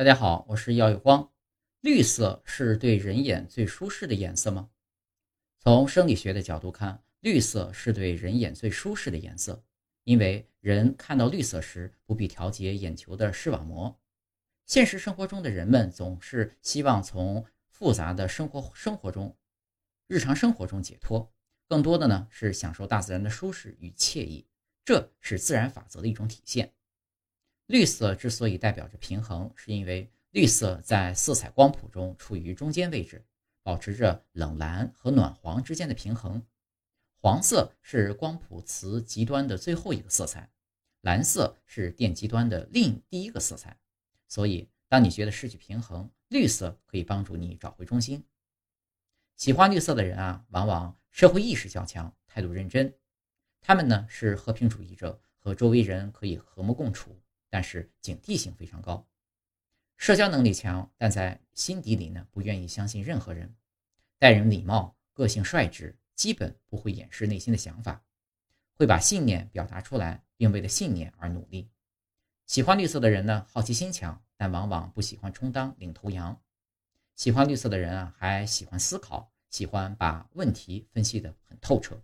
大家好，我是耀有光。绿色是对人眼最舒适的颜色吗？从生理学的角度看，绿色是对人眼最舒适的颜色，因为人看到绿色时不必调节眼球的视网膜。现实生活中的人们总是希望从复杂的生活生活中、日常生活中解脱，更多的呢是享受大自然的舒适与惬意，这是自然法则的一种体现。绿色之所以代表着平衡，是因为绿色在色彩光谱中处于中间位置，保持着冷蓝和暖黄之间的平衡。黄色是光谱磁极端的最后一个色彩，蓝色是电极端的另第一个色彩。所以，当你觉得失去平衡，绿色可以帮助你找回中心。喜欢绿色的人啊，往往社会意识较强，态度认真。他们呢是和平主义者，和周围人可以和睦共处。但是警惕性非常高，社交能力强，但在心底里呢不愿意相信任何人，待人礼貌，个性率直，基本不会掩饰内心的想法，会把信念表达出来，并为了信念而努力。喜欢绿色的人呢，好奇心强，但往往不喜欢充当领头羊。喜欢绿色的人啊，还喜欢思考，喜欢把问题分析得很透彻。